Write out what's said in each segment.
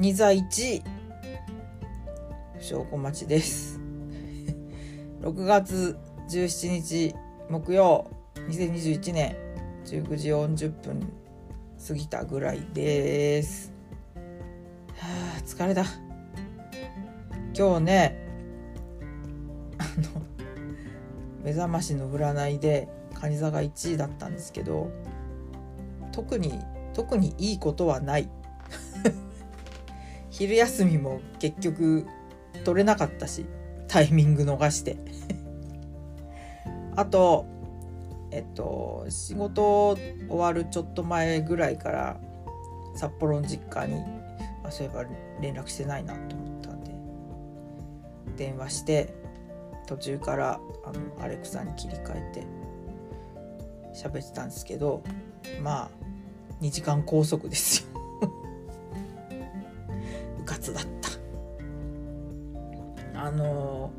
蟹座1証拠待ちです。6月17日木曜。2021年19時40分過ぎたぐらいです。はあ疲れた。今日ねあの目覚ましの占いで蟹座が1位だったんですけど特に特にいいことはない。昼休みも結局取れなかったしタイミング逃して。あとえっと仕事終わるちょっと前ぐらいから札幌の実家にあそういえば連絡してないなと思ったんで電話して途中からあのアレクサに切り替えて喋ってたんですけどまあ2時間拘束ですよ。うかつだった。あの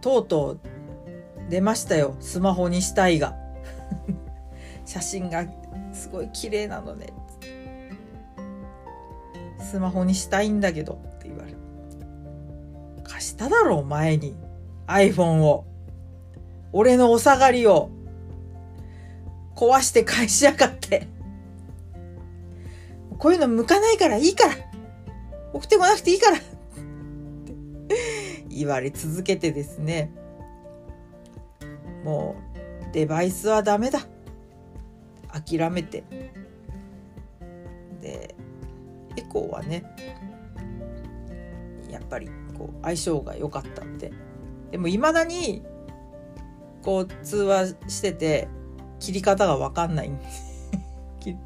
とうとう出ましたよ。スマホにしたいが。写真がすごい綺麗なのね。スマホにしたいんだけどって言われ貸しただろう前に。iPhone を。俺のお下がりを。壊して返しやがって。こういうの向かないからいいから。送ってこなくていいから。って。言われ続けてですね。もうデバイスはダメだ。諦めて。でエコーはねやっぱりこう相性が良かったんででもいまだにこう通話してて切り方が分かんないんで。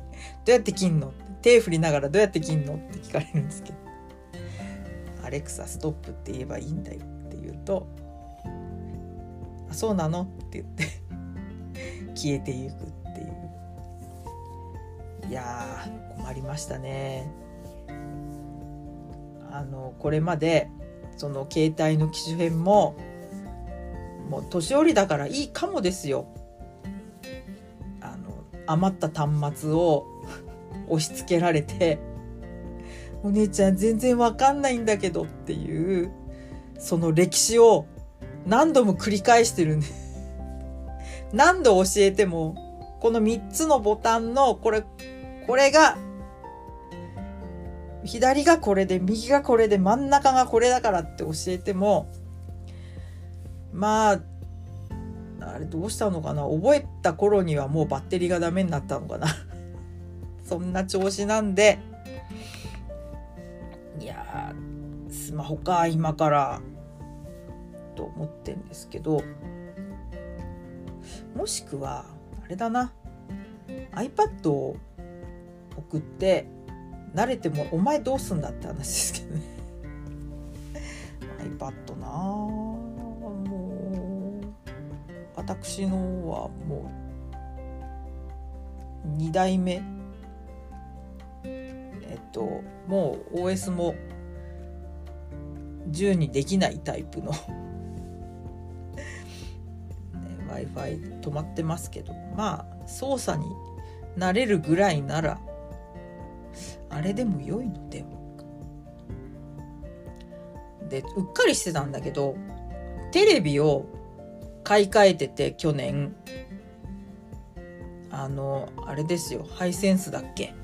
どうやって切んの？手振りながらどうやって切んの？って聞かれるんですけど「アレクサストップって言えばいいんだよ」って言うと「あそうなの?」って言って消えていくっていう。いや困りましたね。あのこれまでその携帯の機種変ももう年寄りだからいいかもですよ。あの余った端末を押し付けられて「お姉ちゃん全然わかんないんだけど」っていうその歴史を何度も繰り返してるんで 何度教えてもこの3つのボタンのこれこれが左がこれで右がこれで真ん中がこれだからって教えてもまああれどうしたのかな？覚えた頃にはもうバッテリーがダメになったのかな？そんな調子なんで。いやスマホか今から。と思ってんですけど。もしくはあれだな。iPad を送って慣れてもお前どうすんだって話ですけどね。iPad なもう私のはもう2代目。ともう OS も10にできないタイプの ね w i f i 止まってますけどまあ操作に慣れるぐらいならあれでも良いのではでうっかりしてたんだけどテレビを買い替えてて去年。あのあれですよハイセンスだっけ？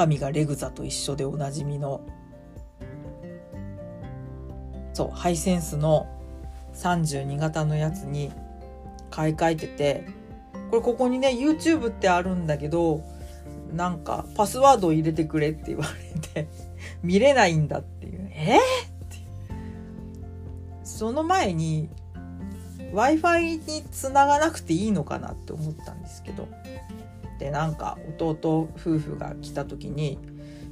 中身がレグザと一緒でおなじみのそうハイセンスの32型のやつに買い替えててこれここにね YouTube ってあるんだけどなんかパスワードを入れてくれって言われて 見れないんだっていう。え？ー、ってその前に w i f i につながなくていいのかなって思ったんですけどでなんか弟夫婦が来た時に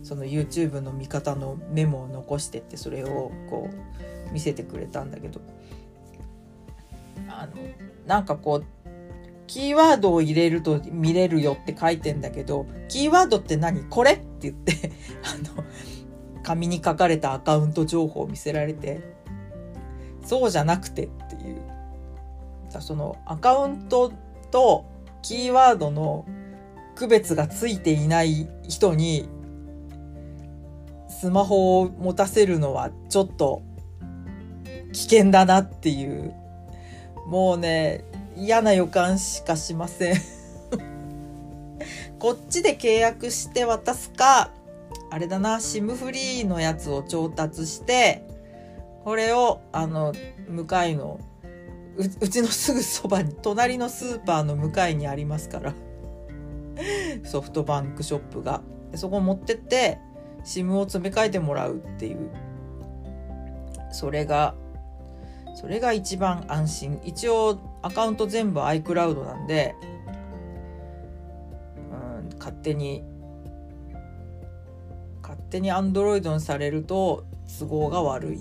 その YouTube の見方のメモを残してってそれをこう見せてくれたんだけど。あのなんかこうキーワードを入れると見れるよって書いてんだけどキーワードって何？これ？って言って あの紙に書かれたアカウント情報を見せられてそうじゃなくてっていう。そのアカウントとキーワードの区別がついていない人にスマホを持たせるのはちょっと危険だなっていう。もうね嫌な予感しかしません。こっちで契約して渡すかあれだな SIM フリーのやつを調達してこれをあの向かいのうちのすぐそばに隣のスーパーの向かいにありますから。ソフトバンクショップが。そこ持ってって SIM を詰め替えてもらうっていう。それがそれが一番安心。一応アカウント全部 iCloud なんで、うん、勝手に勝手に Android にされると都合が悪い。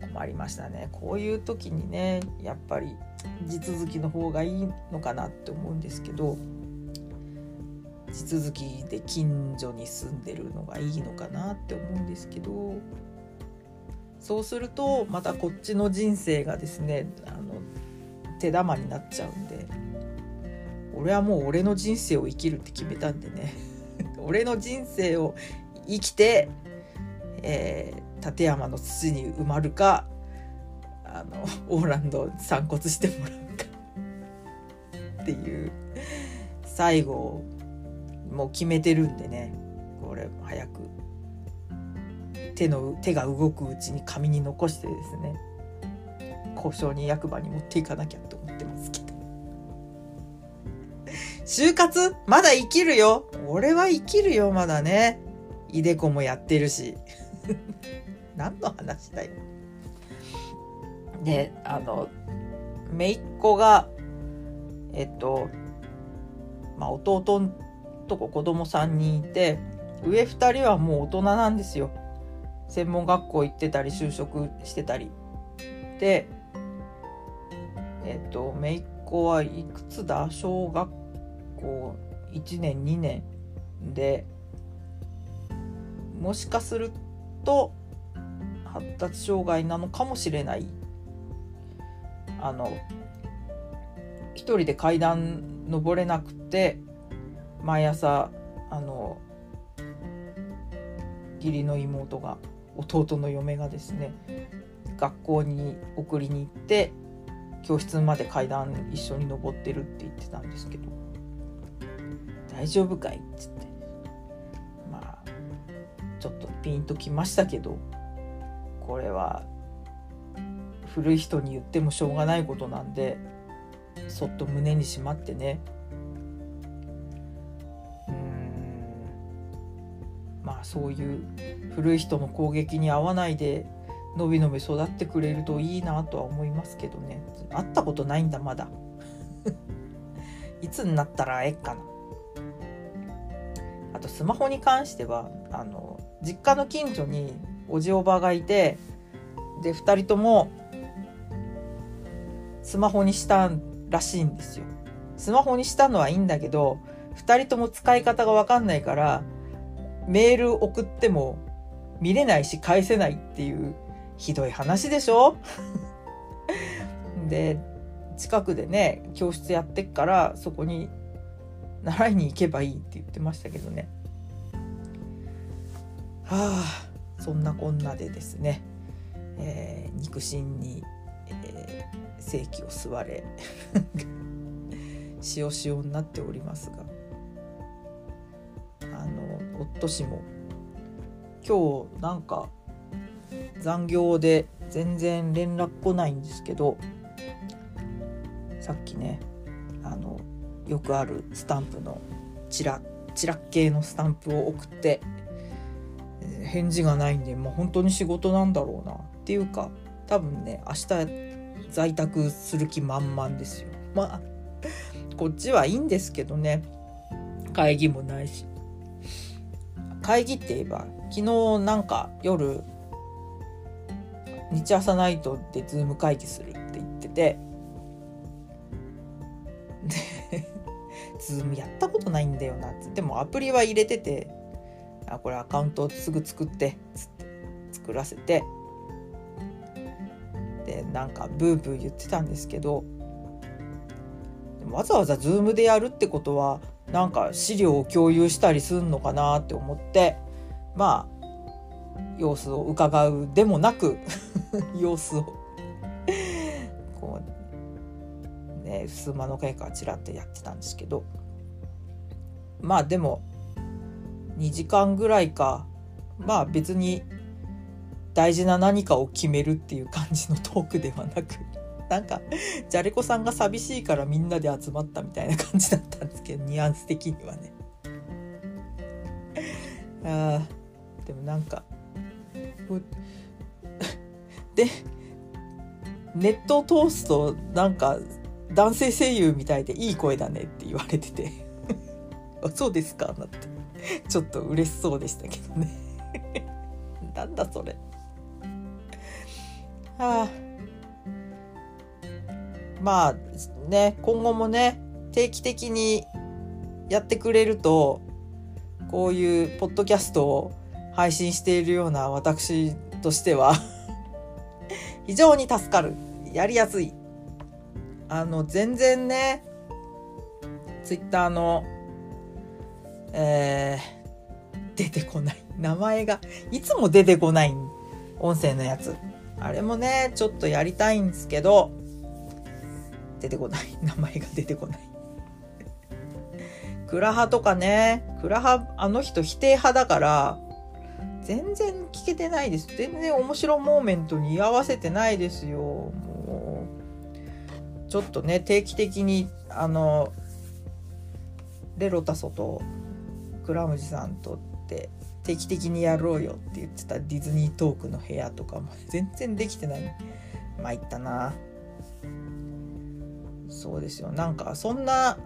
困りましたね。こういう時にねやっぱり地続きの方がいいのかなって思うんですけど地続きで近所に住んでるのがいいのかなって思うんですけどそうするとまたこっちの人生がですねあの手玉になっちゃうんで俺はもう俺の人生を生きるって決めたんでね。俺の人生を生きて、えー、立山の土に埋まるかあのオーランド散骨してもらうかっていう最後もう決めてるんでね。これ早く手の手が動くうちに紙に残してですね。交渉人役場に持っていかなきゃと思ってますけど。就活？まだ生きるよ？俺は生きるよまだね。いでこもやってるし。何の話だよ。であの姪っ子がえっとまあ弟んとこ子供3人いて上2人はもう大人なんですよ。専門学校行ってたり就職してたり。でえっと姪っ子はいくつだ？小学校1年2年でもしかすると発達障害なのかもしれない。あの一人で階段登れなくて毎朝あの義理の妹が弟の嫁がですね学校に送りに行って教室まで階段一緒に登ってるって言ってたんですけど「大丈夫かい?」っつってまあちょっとピンときましたけどこれは古い人に言ってもしょうがないことなんでそっと胸にしまってね。うん。まあそういう古い人の攻撃に遭わないでのびのび育ってくれるといいなとは思いますけどね。会ったことないんだまだ。いつになったらええかな。あとスマホに関してはあの実家の近所におじおばがいてで2人ともスマホにしたらしいんですよ。スマホにしたのはいいんだけど、2人とも使い方がわかんないから、メール送っても見れないし返せないっていうひどい話でしょ？で、近くでね、教室やってっからそこに習いに行けばいいって言ってましたけどね。はあ、そんなこんなでですね、えー、肉親に、えー正規を吸われ 塩塩になっておりますが。あの夫氏も今日なんか残業で全然連絡来ないんですけどさっきねあのよくあるスタンプのチラチラッ系のスタンプを送って返事がないんで、まあ、本当に仕事なんだろうなっていうか多分ね明日在宅する気満々ですよ。まあ こっちはいいんですけどね会議もないし。会議って言えば昨日なんか夜日朝ナイトで Zoom 会議するって言っててで Zoom やったことないんだよなってでもアプリは入れててあこれアカウントすぐ作ってつって作らせてなんかブーブー言ってたんですけどわざわざズームでやるってことはなんか資料を共有したりすんのかなって思ってまあ様子を伺うでもなく 様子を。こうね数間の会からちらっとやってたんですけど。まあでも2時間ぐらいか。まあ別に大事な何かを決めるっていう感じのトークではなくなんかじゃれこさんが寂しいからみんなで集まったみたいな感じだったんですけどニュアンス的にはね。あでもなんか でネットを通すとなんか男性声優みたいでいい声だねって言われてて。そうですかなって。ちょっと嬉しそうでしたけどね。なんだそれ。はあ。まあね今後もね定期的にやってくれるとこういうポッドキャストを配信しているような私としては 非常に助かる。やりやすい。あの全然ねツイッターのえー、出てこない。名前がいつも出てこない音声のやつ。あれもねちょっとやりたいんですけど出てこない。名前が出てこない。クラハとかねクラハあの人否定派だから全然聞けてないです。全然面白モーメントに居合わせてないですよ。もうちょっとね定期的にあのレロタソとクラムジさんとって定期的にやろうよって言ってたディズニートークの部屋とかも全然できてない。参ったな。そうですよ。なんかそんな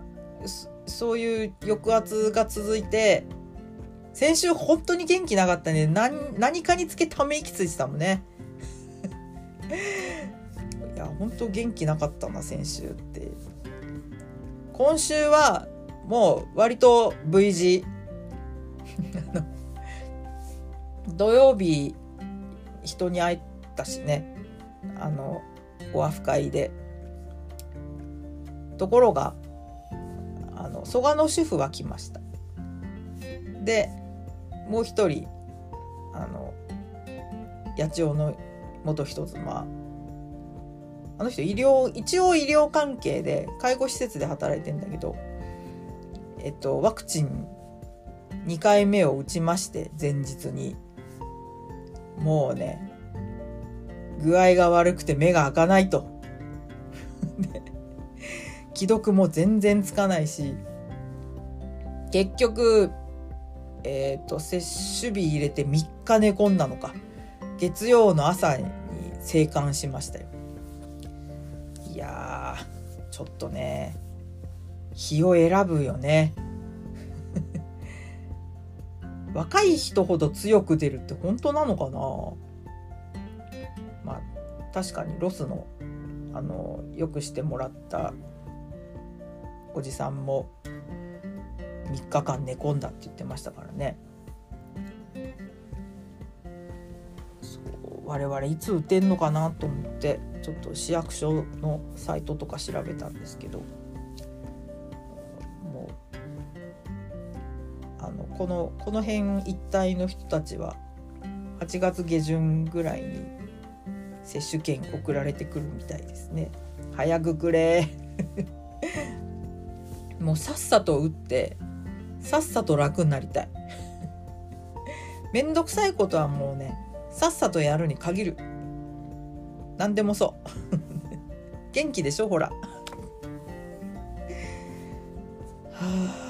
そういう抑圧が続いて先週本当に元気なかったね何何かにつけため息ついてたもんね。いや本当元気なかったな先週って。今週はもう割と V 字土曜日人に会えたしね。あのおアフ会で。ところがあの蘇我の主婦は来ました。でもう一人あの八千代の元人妻。あの人医療一応医療関係で介護施設で働いてんだけどえっとワクチン2回目を打ちまして前日に。もうね具合が悪くて目が開かないと。既読も全然つかないし結局えっ、ー、と接種日入れて3日寝込んだのか。月曜の朝に生還しましたよ。いやちょっとね日を選ぶよね。若い人ほど強く出るって本当なのかな？まあ確かにロスのあのよくしてもらったおじさんも3日間寝込んだって言ってましたからね。我々いつ打てんのかなと思ってちょっと市役所のサイトとか調べたんですけど。このこの辺一帯の人たちは8月下旬ぐらいに接種券送られてくるみたいですね。早くくれ。もうさっさと打ってさっさと楽になりたい。めんどくさいことはもうねさっさとやるに限る。何でもそう。元気でしょほら。はあ。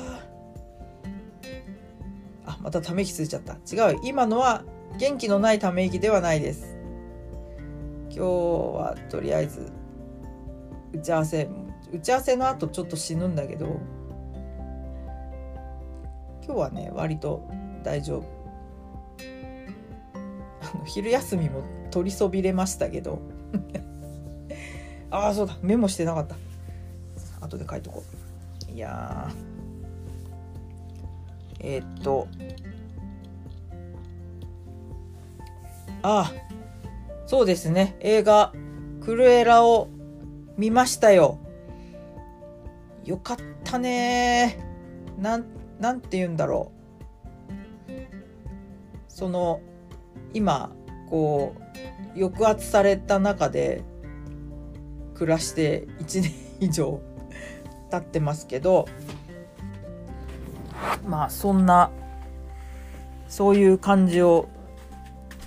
あまたため息ついちゃった。違う。今のは元気のないため息ではないです。今日はとりあえず打ち合わせ打ち合わせの後ちょっと死ぬんだけど今日はね割と大丈夫。あの昼休みも取りそびれましたけど。ああそうだ。メモしてなかった。後で書いとこう。いやえー、っとああそうですね。映画「クルエラ」を見ましたよ。よかったね。なんなんて言うんだろう。その今こう抑圧された中で暮らして1年以上経ってますけどまあそんなそういう感じを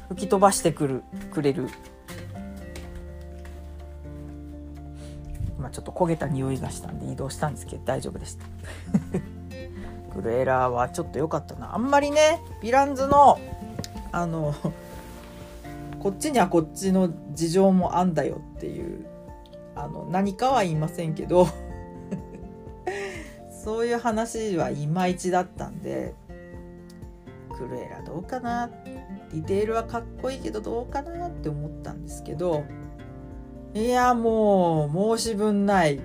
吹き飛ばしてくるくれる。今ちょっと焦げた匂いがしたんで移動したんですけど大丈夫でした。クルエラーはちょっと良かったな。あんまりねヴィランズのあのこっちにはこっちの事情もあんだよっていうあの何かは言いませんけど。そういう話はいまいちだったんでクルエラどうかな？ディテールはかっこいいけどどうかなって思ったんですけどいやもう申し分ない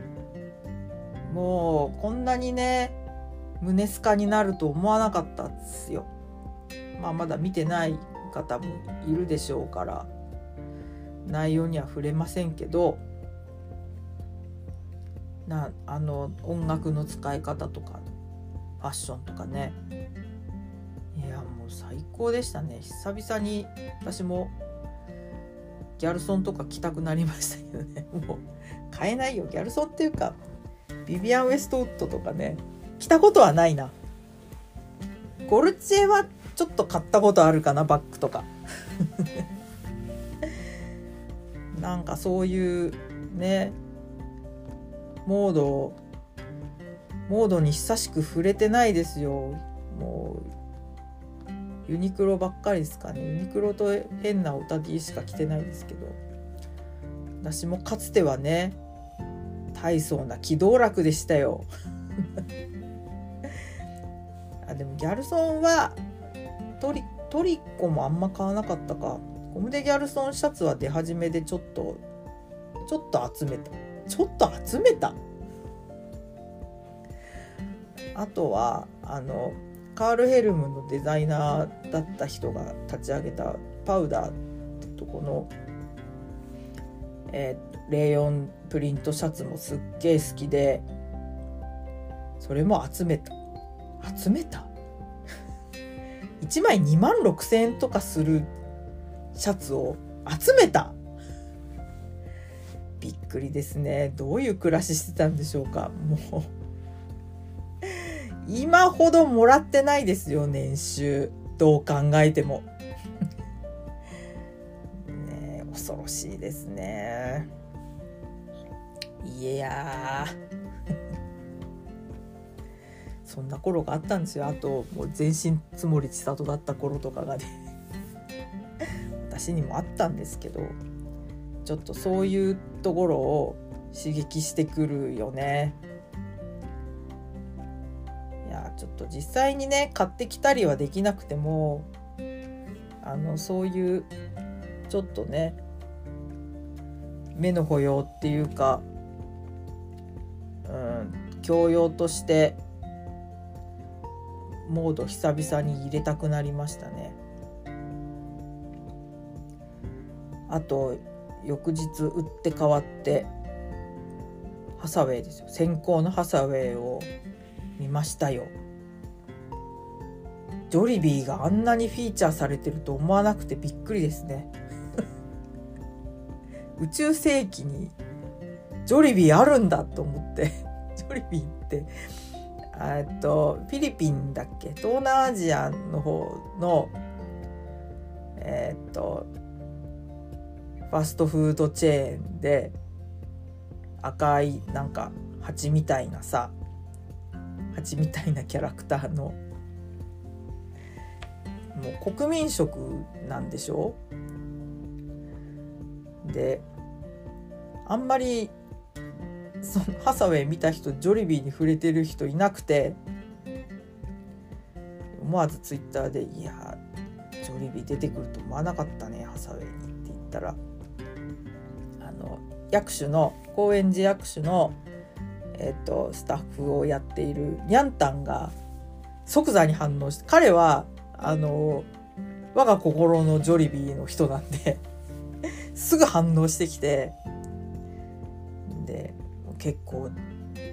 もうこんなにね胸スカになると思わなかったんですよ。まあまだ見てない方もいるでしょうから内容には触れませんけどなあの音楽の使い方とかファッションとかね。いやもう最高でしたね。久々に私もギャルソンとか着たくなりましたけどね。もう買えないよ。ギャルソンっていうかビビアン・ウエストウッドとかね。着たことはないな。ゴルチエはちょっと買ったことあるかなバッグとか。なんかそういうね。モードモードに久しく触れてないですよ。もうユニクロばっかりですかね。ユニクロと変なオタディしか着てないですけど。私もかつてはね大層な機動楽でしたよ。あでもギャルソンはトリトリコもあんま買わなかったか。ゴムデギャルソンシャツは出始めでちょっとちょっと集めた。ちょっと集めた。あとはあのカール・ヘルムのデザイナーだった人が立ち上げたパウダーってとこの、えー、レイヨンプリントシャツもすっげえ好きでそれも集めた。集めた？1枚2万6,000円とかするシャツを集めた。びっくりですね。どういう暮らししてたんでしょうか。もう。今ほどもらってないですよ年収。どう考えても。ね恐ろしいですね。いや そんな頃があったんですよ。あともう全身つもり千里だった頃とかがね。私にもあったんですけど。ちょっとそういうところを刺激してくるよね。いやちょっと実際にね買ってきたりはできなくてもあのそういうちょっとね目の保養っていうか、うん、教養としてモード久々に入れたくなりましたね。あと翌日打って変わってハサウェイですよ。先行のハサウェイを見ましたよ。ジョリビーがあんなにフィーチャーされてると思わなくてびっくりですね。宇宙世紀にジョリビーあるんだと思って ジョリビーってえっとフィリピンだっけ？東南アジアの方のえっとファストフードチェーンで赤いなんか蜂みたいなさ蜂みたいなキャラクターのもう国民食なんでしょ？であんまりそのハサウェイ見た人ジョリビーに触れてる人いなくて思わずツイッターで「いやジョリビー出てくると思わなかったねハサウェイに」って言ったら。の役所の高円寺役所の、えーと、スタッフをやっているニャンタンが即座に反応して彼はあの我が心のジョリビーの人なんですぐ反応してきてで結構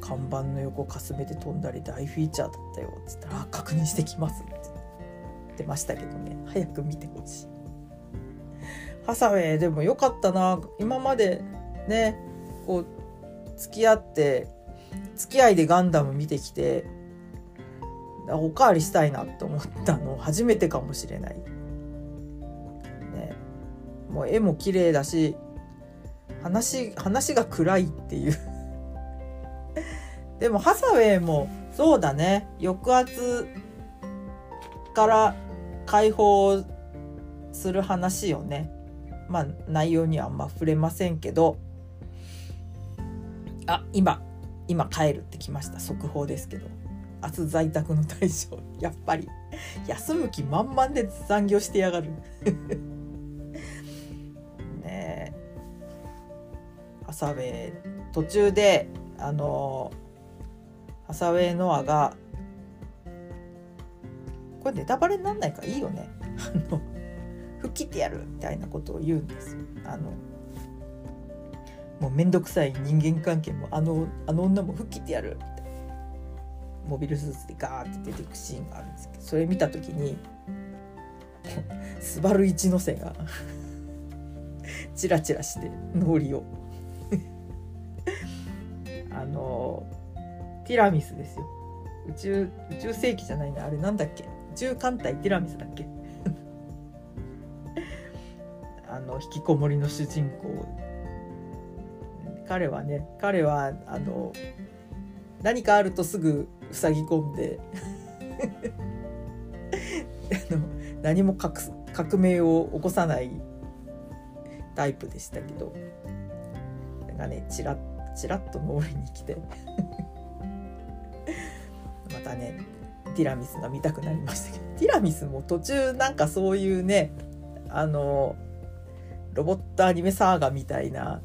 看板の横かすめて飛んだり大フィーチャーだったよ」っつったら「確認してきます」って言ってましたけどね早く見てほしい。ハサウェイでもよかったな。今までねこう付き合って付き合いでガンダム見てきておかわりしたいなと思ったの。初めてかもしれない。ね、もう絵も綺麗だし話話が暗いっていう。でもハサウェイもそうだね。抑圧から解放する話よね。まあ内容にはあんま触れませんけどあ今今帰るってきました。速報ですけど。明日在宅の対象 やっぱり。休む気満々で残業してやがる。ねえ。ハサウェイ途中であのハサウェイノアがこれネタバレになんないか？らいいよね。あの切ってやるみたいなことを言うんですあのもう面倒くさい人間関係もあのあの女も吹っ切ってやるみたいなモビルスーツでガーって出てくシーンがあるんですけどそれ見た時にスバル一ノ瀬がチラチラして脳裏をあのティラミスですよ宇宙宇宙世紀じゃないなあれなんだっけ宇宙艦隊ティラミスだっけの引きこもりの主人公。彼はね彼はあの何かあるとすぐ塞ぎ込んで あの何も革命を起こさないタイプでしたけど。がねチラッチラッと脳裏に来て。またねティラミスが見たくなりましたけど。ティラミスも途中なんかそういうねあのロボットアニメサーガみたいな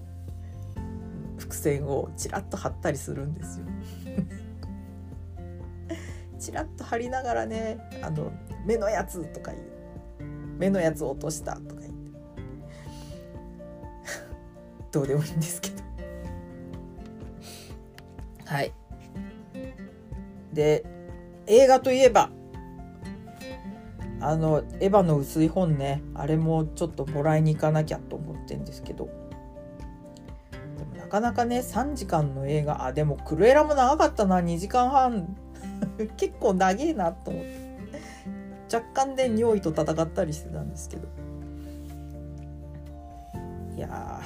伏線をちらっと貼ったりするんですよ。ちらっと貼りながらね「あの目のやつ」とか言う「目のやつ落とした」とか言って どうでもいいんですけど。はい。で映画といえばあの「エヴァの薄い本ね。あれもちょっともらいに行かなきゃと思ってんですけど。でもなかなかね3時間の映画。あでもクルエラも長かったな。2時間半。結構長えなと思って。若干で尿意と戦ったりしてたんですけど。いや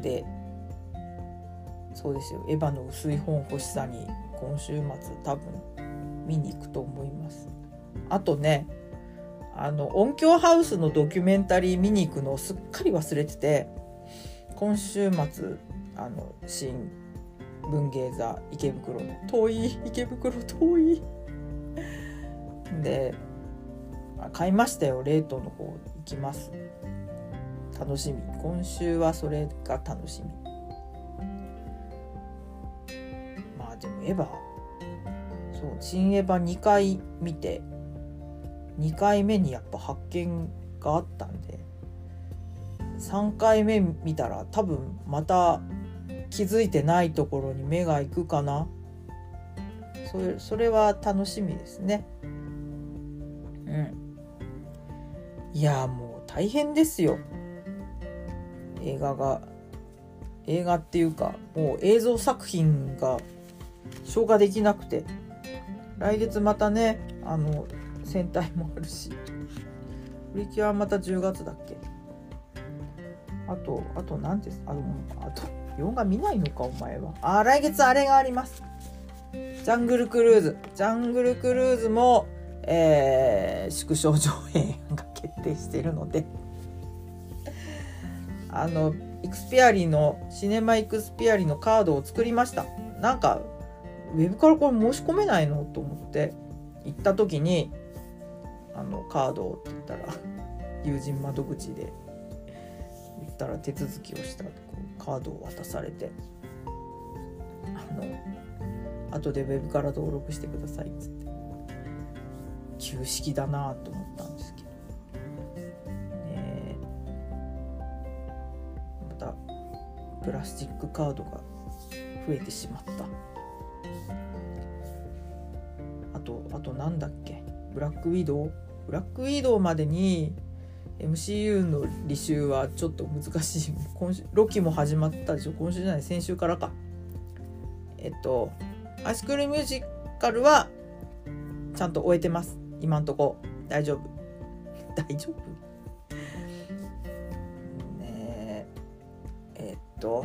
でそうですよ。エヴァの薄い本欲しさに今週末多分見に行くと思います。あとねあの音響ハウスのドキュメンタリー見に行くのをすっかり忘れてて今週末あの新文芸座池袋の遠い池袋遠い。で買いましたよレートの方行きます。楽しみ。今週はそれが楽しみ。まあでもエヴァそう新エヴァ2回見て2回目にやっぱ発見があったんで3回目見たら多分また気づいてないところに目が行くかな。それそれは楽しみですね。うん。いやもう大変ですよ。映画が。映画っていうかもう映像作品が消化できなくて。来月またねあの戦隊もあるし。プリキュアはまた10月だっけ。あとあと何です？あのあと洋画見ないのかお前は。あ来月あれがあります。ジャングルクルーズ。ジャングルクルーズも、えー、縮小上映が決定してるので。あのイクスピアリのシネマイクスピアリのカードを作りました。なんかウェブからこれ申し込めないの？と思って行った時にあのカードをって言ったら 友人窓口で言ったら手続きをしたこうカードを渡されてあの後でウェブから登録してくださいっつって旧式だなと思ったんですけど。ねまたプラスチックカードが増えてしまった。とあとなんだっけ？ブラックウィドウ？ブラックウィドウまでに MCU の履修はちょっと難しい今週ロキも始まったでしょ？今週じゃない。先週からか。えっとアイスクールミュージカルはちゃんと終えてます。今んとこ。大丈夫。大丈夫？ねえっと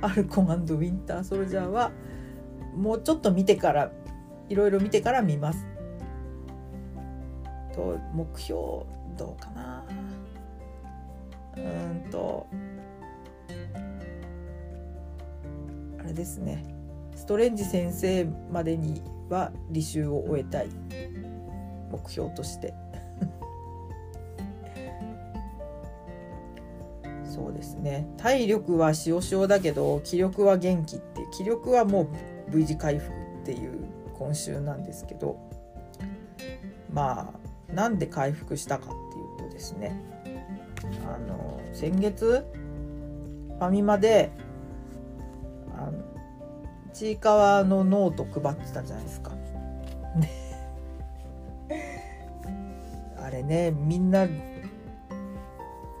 アルコンウィンターソルジャーはもうちょっと見てからいろいろ見てから見ます。と目標どうかな。うんとあれですね。ストレンジ先生までには履修を終えたい。目標としてそうですね体力はしおしおだけど気力は元気って気力はもう V 字回復っていう今週なんですけどまあなんで回復したかっていうとですねあの先月ファミマであのちいかわのノート配ってたじゃないですか。あれねみんな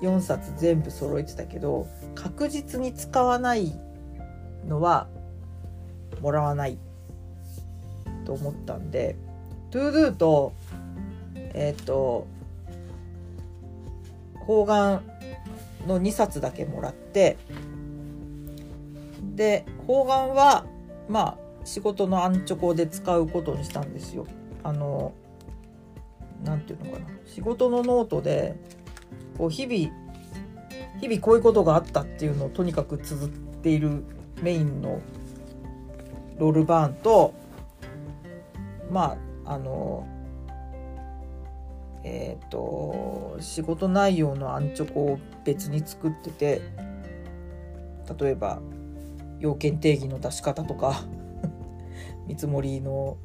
4冊全部揃えてたけど確実に使わないのはもらわないと思ったんで ToDo とえっ、ー、と方眼の2冊だけもらってで方眼はまあ仕事のアンチョコで使うことにしたんですよ。あのなんていうのかな仕事のノートでこう日々日々こういうことがあったっていうのをとにかく綴っているメインのロルバーンとまああのえっ、ー、と仕事内容のアンチョコを別に作ってて例えば要件定義の出し方とか 見積もりの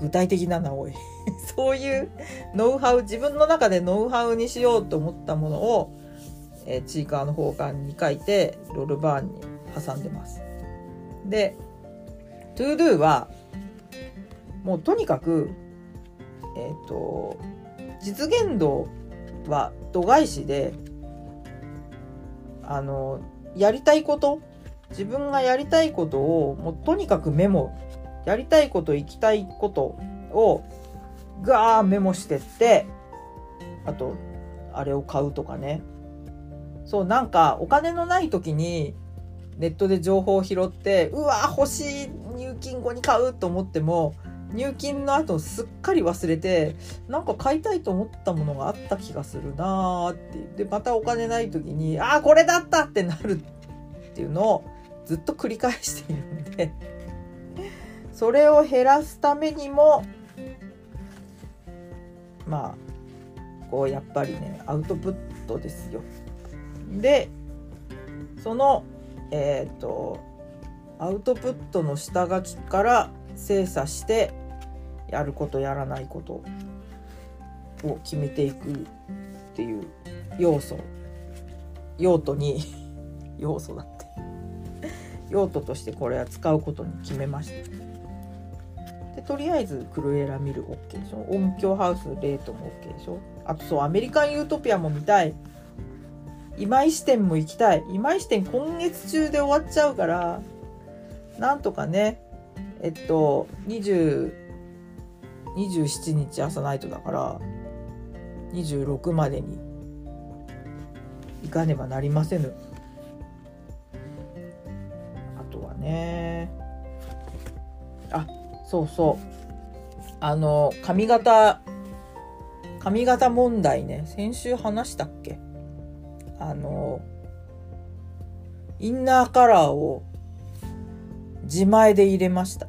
具体的な名おい そういうノウハウ自分の中でノウハウにしようと思ったものを、えー、チーカーの方眼に書いてロールバーンに挟んでます。で ToDo はもうとにかくえっ、ー、と実現度は度外視であのやりたいこと自分がやりたいことをもうとにかくメモやりたいこと行きたいことをガーメモしてってあとあれを買うとかね。そうなんかお金のない時にネットで情報を拾ってうわ欲しい入金後に買うと思っても入金の後すっかり忘れてなんか買いたいと思ったものがあった気がするなーってでまたお金ない時にああこれだったってなるっていうのをずっと繰り返しているんで。それを減らすためにもまあこうやっぱりねアウトプットですよ。でそのえっ、ー、とアウトプットの下書きから精査してやることやらないことを決めていくっていう要素。用途に 要素だって。用途としてこれは使うことに決めました。とりあえずクルエラ見る OK でしょ？音響ハウスレートも OK でしょ？あとそうアメリカンユートピアも見たい。今井支店も行きたい。今井支店今月中で終わっちゃうからなんとかねえっと20 27日朝ナイトだから26までに行かねばなりませぬ。あとはねあそうそう。あの髪型髪型問題ね。先週話したっけ？あのインナーカラーを自前で入れました。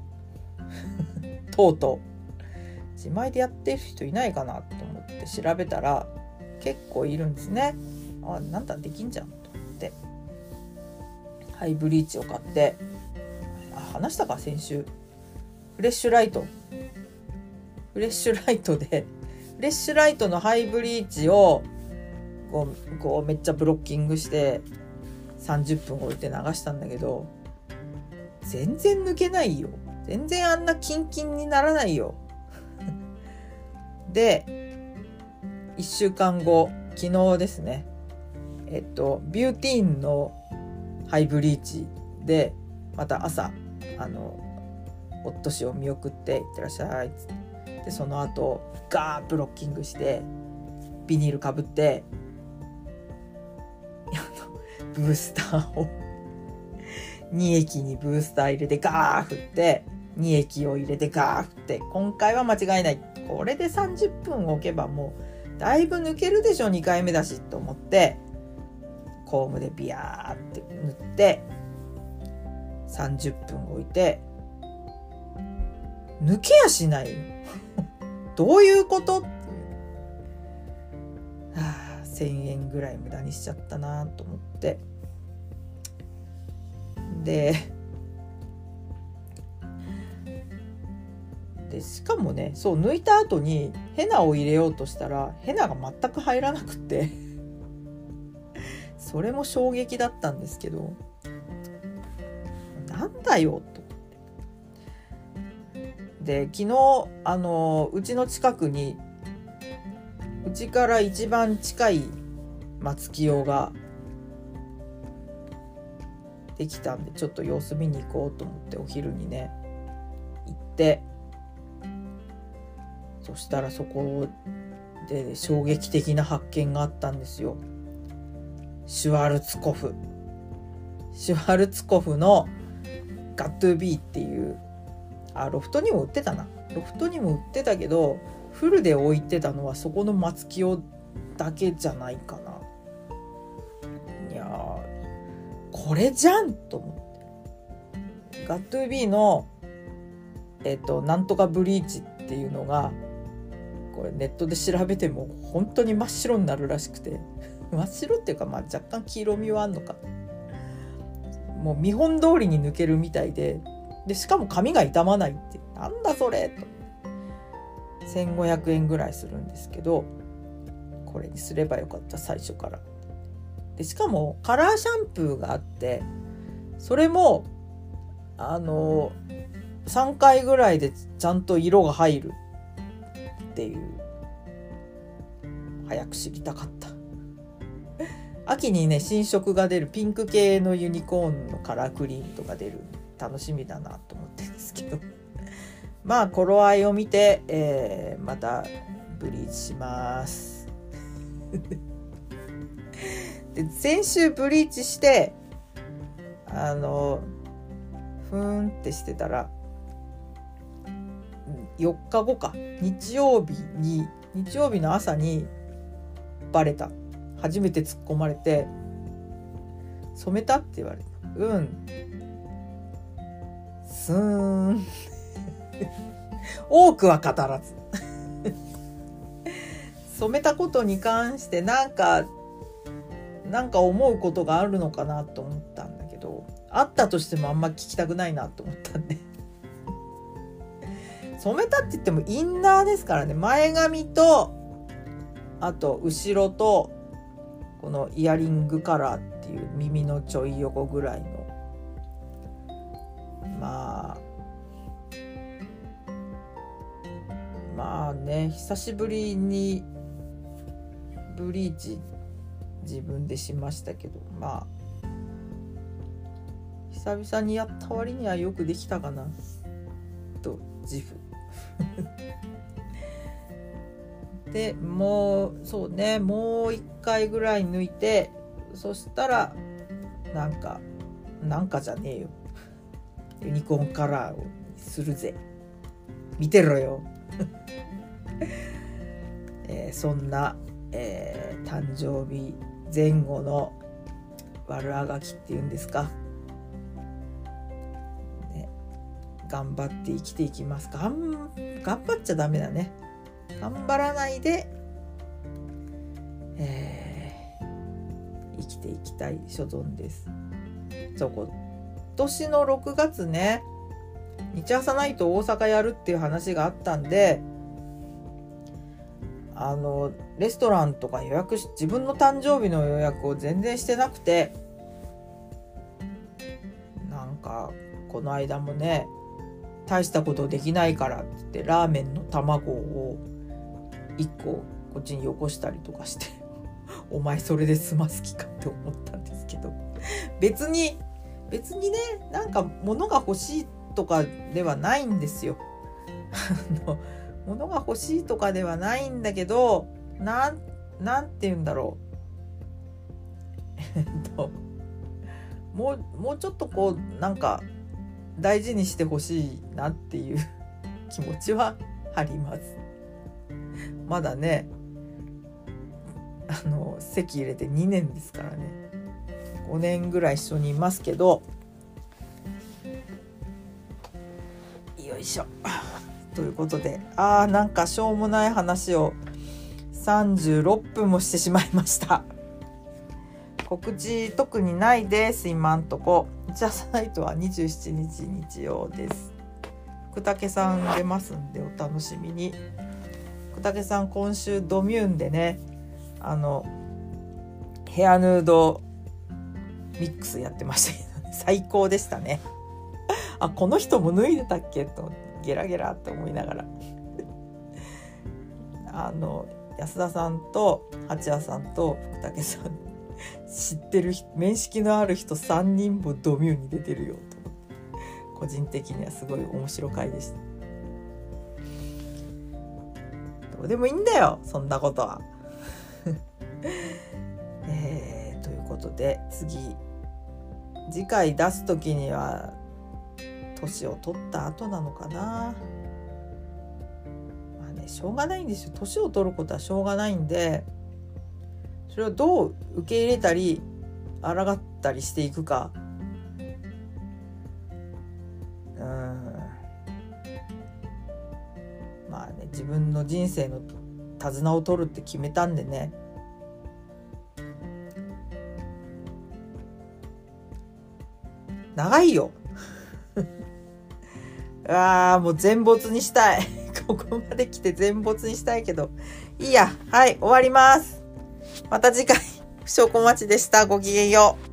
とうとう。自前でやってる人いないかなと思って調べたら結構いるんですね。あなんだできんじゃんと思って。ハイブリーチを買って。あ話したか先週。フレッシュライト。フレッシュライトでフレッシュライトのハイブリーチをこうこうめっちゃブロッキングして30分置いて流したんだけど全然抜けないよ。全然あんなキンキンにならないよ。で1週間後昨日ですね。えっとビューティーンのハイブリーチでまた朝あの夫氏を見送って「いってらっしゃい」っっでその後ガーブロッキングしてビニールかぶってブースターを2液にブースター入れてガー振って2液を入れてガー振って今回は間違いない。これで30分置けばもうだいぶ抜けるでしょ2回目だしと思ってコームでビヤーって塗って30分置いて抜けやしない。どういうこと？はあ1,000円ぐらい無駄にしちゃったなと思って。ででしかもねそう抜いた後にヘナを入れようとしたらヘナが全く入らなくて。それも衝撃だったんですけど。なんだよと。で昨日あのうちの近くにうちから一番近い松清ができたんでちょっと様子見に行こうと思ってお昼にね行ってそしたらそこで衝撃的な発見があったんですよ。シュワルツコフ。シュワルツコフのガットゥービーっていうあロフトにも売ってたな。ロフトにも売ってたけどフルで置いてたのはそこの松清だけじゃないかな。いやこれじゃんと思って。ガットゥービーのえっ、となんとかブリーチっていうのがこれネットで調べても本当に真っ白になるらしくて。真っ白っていうかまあ若干黄色みはあんのか。もう見本通りに抜けるみたいででしかも髪が傷まないって。なんだそれ。と1500円ぐらいするんですけどこれにすればよかった最初から。でしかもカラーシャンプーがあってそれもあの3回ぐらいでちゃんと色が入るっていう。早く知りたかった。秋にね新色が出るピンク系のユニコーンのカラークリームとか出る楽しみだなと思ってるんですけど。まあ頃合いを見て、えー、またブリーチします。で先週ブリーチしてあのふーんってしてたら4日後か。日曜日に日曜日の朝にバレた。初めて突っ込まれて「染めた?」って言われた「うん」スーン多くは語らず。染めたことに関してなんかなんか思うことがあるのかなと思ったんだけどあったとしてもあんま聞きたくないなと思ったんで。染めたって言ってもインナーですからね。前髪とあと後ろとこのイヤリングカラーっていう耳のちょい横ぐらいのまあまあね久しぶりにブリーチ自分でしましたけどまあ久々にやった割にはよくできたかなと自負。でもうそうねもう一回ぐらい抜いてそしたらなんかなんかじゃねえよ。ユニコーンカラーをするぜ。見てろよ、えー、そんな、えー、誕生日前後の悪あがきっていうんですか、ね、頑張って生きていきますか。頑張っちゃダメだね。頑張らないで、えー、生きていきたい所存です。そう今年の6月ね日朝ナイト大阪やるっていう話があったんであのレストランとか予約し自分の誕生日の予約を全然してなくてなんかこの間もね大したことできないからってってラーメンの卵を1個こっちによこしたりとかして お前それで済ます気かって思ったんですけど別に別にねなんか物が欲しいとかではないんですよ。物が欲しいとかではないんだけどなんなんて言うんだろうえっともうもうちょっとこうなんか大事にしてほしいなっていう 気持ちはあります。まだねあの籍入れて2年ですからね5年ぐらい一緒にいますけどよいしょ。ということであーなんかしょうもない話を36分もしてしまいました。告知特にないです今んとこ。じゃサイトは27日日曜です。福武さん出ますんでお楽しみに。福武さん今週ドミューンでねあのヘアヌードミックスやってましたけど、最高でしたね。あこの人も脱いでたっけとゲラゲラって思いながら。あの安田さんと八谷さんと福武さん知ってる面識のある人3人もドミューに出てるよと。個人的にはすごい面白回でした。どうでもいいんだよそんなことは。えー、ということで次。次回出す時には年を取った後なのかな。まあねしょうがないんですよ。年を取ることはしょうがないんでそれをどう受け入れたり抗ったりしていくか。うん。まあね自分の人生の手綱を取るって決めたんでね。長いよ ああ、もう全没にしたい。ここまで来て全没にしたいけど。いいや。はい、終わります。また次回、不祥小町でした。ごきげんよう。